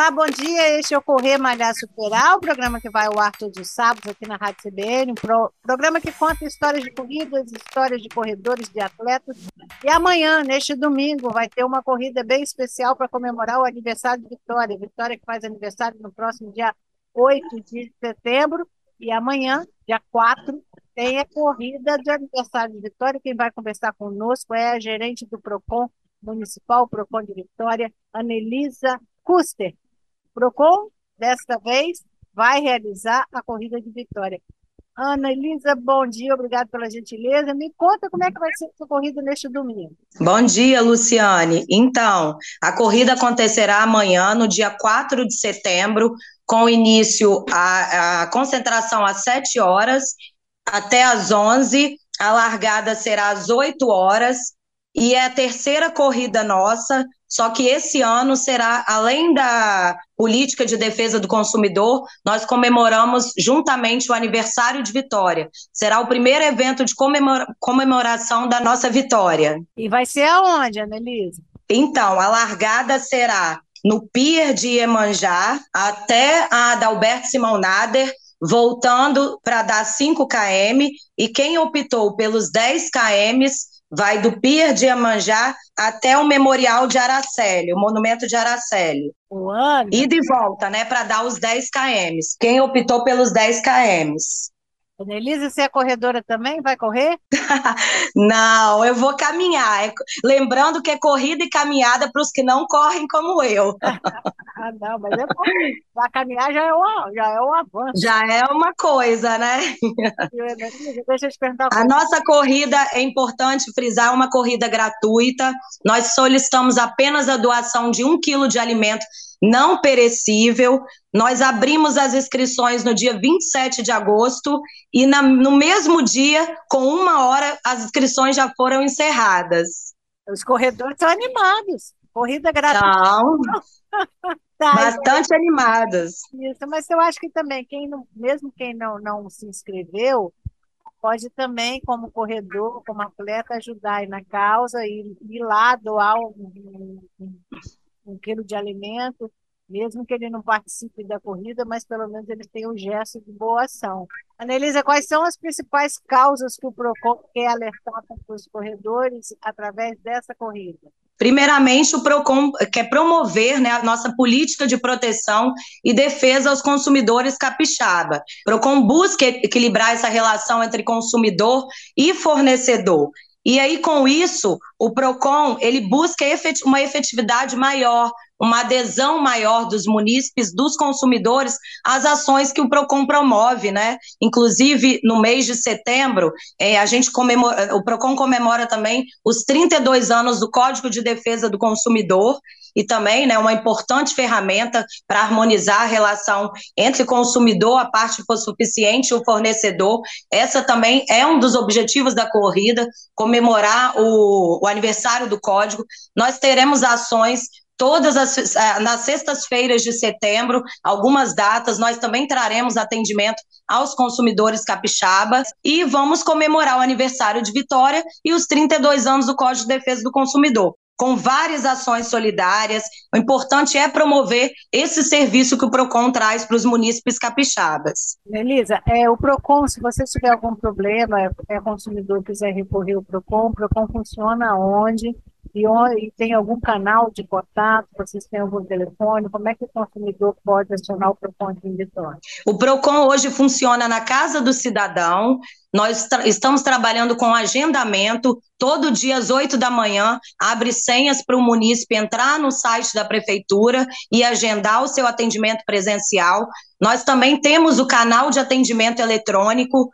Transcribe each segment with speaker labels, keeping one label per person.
Speaker 1: Olá, bom dia. Este é o Correr Malhar Superar, o programa que vai ao ar todos os sábados aqui na Rádio CBN, um pro, programa que conta histórias de corridas, histórias de corredores, de atletas. E amanhã, neste domingo, vai ter uma corrida bem especial para comemorar o aniversário de Vitória. Vitória que faz aniversário no próximo dia 8 de setembro. E amanhã, dia 4, tem a corrida de aniversário de Vitória. Quem vai conversar conosco é a gerente do PROCON Municipal, PROCON de Vitória, Anelisa Custer. Procon, desta vez, vai realizar a corrida de vitória. Ana Elisa, bom dia, obrigado pela gentileza. Me conta como é que vai ser a corrida neste domingo.
Speaker 2: Bom dia, Luciane. Então, a corrida acontecerá amanhã, no dia 4 de setembro, com início a, a concentração às 7 horas até às 11. A largada será às 8 horas. E é a terceira corrida nossa só que esse ano será, além da política de defesa do consumidor, nós comemoramos juntamente o aniversário de Vitória. Será o primeiro evento de comemora comemoração da nossa vitória.
Speaker 1: E vai ser aonde, Annelise?
Speaker 2: Então, a largada será no Pier de Iemanjá até a Adalberto Simão Nader, voltando para dar 5 km, e quem optou pelos 10 km vai do Pier de Iemanjá até o Memorial de Araceli, o Monumento de Araceli.
Speaker 1: Uana.
Speaker 2: E de volta, né, para dar os 10 km. Quem optou pelos 10 km?
Speaker 1: Elisa, você é corredora também? Vai correr?
Speaker 2: não, eu vou caminhar. É lembrando que é corrida e caminhada para os que não correm como eu.
Speaker 1: ah, não, mas eu Vai caminhar já é, uma, já é um avanço.
Speaker 2: Já é uma coisa, né?
Speaker 1: Deixa eu te perguntar.
Speaker 2: A nossa corrida, é importante frisar, é uma corrida gratuita. Nós solicitamos apenas a doação de um quilo de alimento não perecível. Nós abrimos as inscrições no dia 27 de agosto e na, no mesmo dia, com uma hora, as inscrições já foram encerradas.
Speaker 1: Os corredores estão animados. Corrida gratuita.
Speaker 2: Não. tá, Bastante então, animadas.
Speaker 1: Isso, mas eu acho que também, quem não, mesmo quem não, não se inscreveu, pode também, como corredor, como atleta, ajudar aí na causa e ir lá doar um, um, um quilo de alimento, mesmo que ele não participe da corrida, mas pelo menos ele tem um gesto de boa ação. Anelisa, quais são as principais causas que o PROCON quer alertar para os corredores através dessa corrida?
Speaker 2: Primeiramente, o PROCON quer promover né, a nossa política de proteção e defesa aos consumidores capixaba. O PROCON busca equilibrar essa relação entre consumidor e fornecedor. E aí, com isso, o PROCON ele busca uma efetividade maior, uma adesão maior dos munícipes, dos consumidores, às ações que o PROCON promove, né? Inclusive, no mês de setembro, é, a gente comemora, o PROCON comemora também os 32 anos do Código de Defesa do Consumidor, e também né, uma importante ferramenta para harmonizar a relação entre consumidor, a parte for suficiente, e o fornecedor. Essa também é um dos objetivos da corrida, comemorar o, o aniversário do código. Nós teremos ações todas as nas sextas-feiras de setembro, algumas datas, nós também traremos atendimento aos consumidores capixabas e vamos comemorar o aniversário de Vitória e os 32 anos do Código de Defesa do Consumidor com várias ações solidárias. O importante é promover esse serviço que o PROCON traz para os munícipes capixabas.
Speaker 1: Elisa, é, o PROCON, se você tiver algum problema, é, é consumidor quiser recorrer ao PROCON, o PROCON funciona onde? E, e tem algum canal de contato? Vocês têm algum telefone? Como é que o consumidor pode acionar o PROCON de Vitória?
Speaker 2: O PROCON hoje funciona na Casa do Cidadão. Nós tra estamos trabalhando com agendamento. Todo dia às 8 da manhã, abre senhas para o munícipe entrar no site da prefeitura e agendar o seu atendimento presencial. Nós também temos o canal de atendimento eletrônico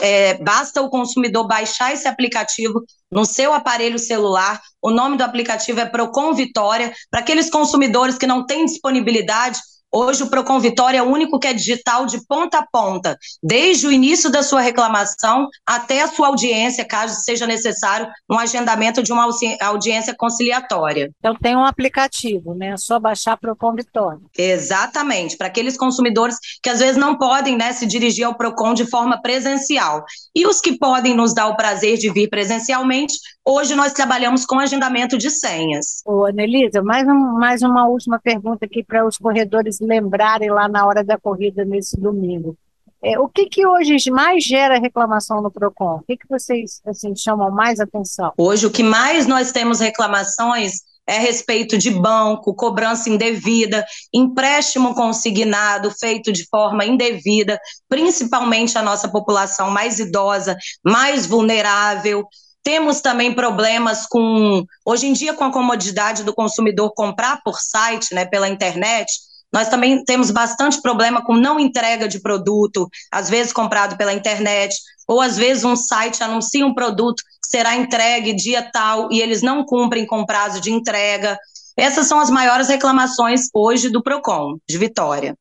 Speaker 2: é, basta o consumidor baixar esse aplicativo no seu aparelho celular. O nome do aplicativo é Procon Vitória. Para aqueles consumidores que não têm disponibilidade Hoje o Procon Vitória é o único que é digital de ponta a ponta, desde o início da sua reclamação até a sua audiência, caso seja necessário um agendamento de uma audiência conciliatória.
Speaker 1: Então tem um aplicativo, né? É só baixar Procon Vitória.
Speaker 2: Exatamente, para aqueles consumidores que às vezes não podem né, se dirigir ao Procon de forma presencial. E os que podem nos dar o prazer de vir presencialmente, hoje nós trabalhamos com agendamento de senhas.
Speaker 1: Ô, Anelisa, mais, um, mais uma última pergunta aqui para os corredores lembrarem lá na hora da corrida nesse domingo. É, o que, que hoje mais gera reclamação no PROCON? O que, que vocês assim, chamam mais atenção?
Speaker 2: Hoje, o que mais nós temos reclamações é respeito de banco, cobrança indevida, empréstimo consignado feito de forma indevida, principalmente a nossa população mais idosa, mais vulnerável. Temos também problemas com, hoje em dia, com a comodidade do consumidor comprar por site, né, pela internet. Nós também temos bastante problema com não entrega de produto, às vezes comprado pela internet, ou às vezes um site anuncia um produto que será entregue dia tal e eles não cumprem com prazo de entrega. Essas são as maiores reclamações hoje do PROCON, de Vitória.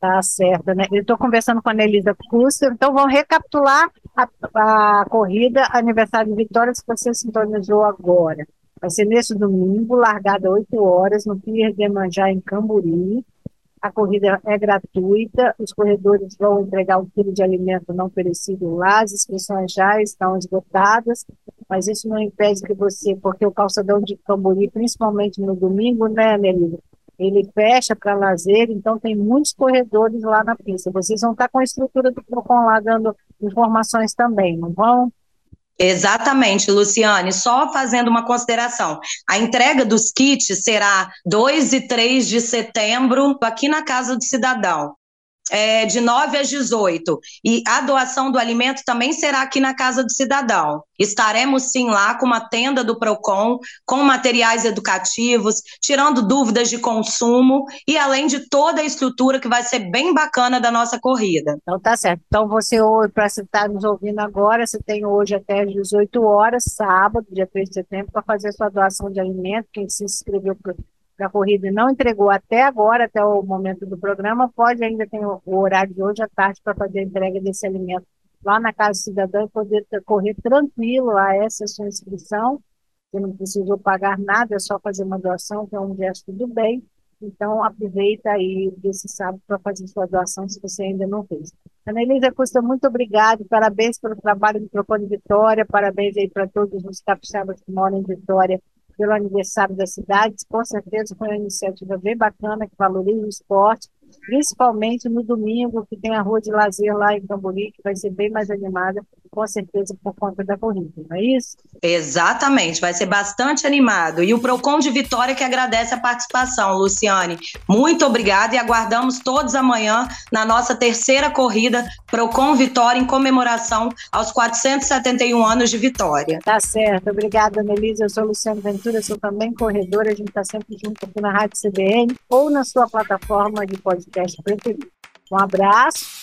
Speaker 1: Tá certo, né? Eu estou conversando com a Nelisa Custer, então vamos recapitular a, a corrida aniversário de Vitória que você sintonizou agora. Vai ser nesse domingo, largada 8 horas, no Pier de Manjá, em Camburi. A corrida é gratuita, os corredores vão entregar o quilo de alimento não perecível lá, as inscrições já estão esgotadas, mas isso não impede que você, porque o calçadão de Camburi, principalmente no domingo, né, Nelida, ele fecha para lazer, então tem muitos corredores lá na pista. Vocês vão estar com a estrutura do PROCON lá dando informações também, não vão?
Speaker 2: Exatamente, Luciane. Só fazendo uma consideração. A entrega dos kits será 2 e 3 de setembro, aqui na Casa do Cidadão é, de 9 às 18. E a doação do alimento também será aqui na Casa do Cidadão. Estaremos sim lá com uma tenda do PROCON, com materiais educativos, tirando dúvidas de consumo e além de toda a estrutura que vai ser bem bacana da nossa corrida.
Speaker 1: Então tá certo. Então você para estar nos ouvindo agora, você tem hoje até às 18 horas, sábado, dia 3 de setembro, para fazer sua doação de alimento. Quem se inscreveu da corrida não entregou até agora, até o momento do programa, pode ainda ter o horário de hoje à tarde para fazer a entrega desse alimento lá na Casa Cidadã e poder correr tranquilo a essa sua inscrição. Você não precisou pagar nada, é só fazer uma doação, que é um gesto do bem. Então, aproveita aí desse sábado para fazer sua doação, se você ainda não fez. Ana Elisa Costa, muito obrigado, parabéns pelo trabalho do Procone Vitória, parabéns aí para todos os capixabas que moram em Vitória pelo aniversário da cidade. Com certeza foi uma iniciativa bem bacana que valoriza o esporte, principalmente no domingo, que tem a rua de lazer lá em Cambori, que vai ser bem mais animada, com certeza por conta da corrida, não é isso?
Speaker 2: Exatamente, vai ser bastante animado. E o Procon de Vitória que agradece a participação, Luciane. Muito obrigada e aguardamos todos amanhã na nossa terceira corrida Procon Vitória em comemoração aos 471 anos de Vitória.
Speaker 1: Tá certo, obrigada, Melisa. Eu sou Luciane Ventura, sou também corredora, a gente está sempre junto aqui na Rádio CBN ou na sua plataforma de podcast preferido. Um abraço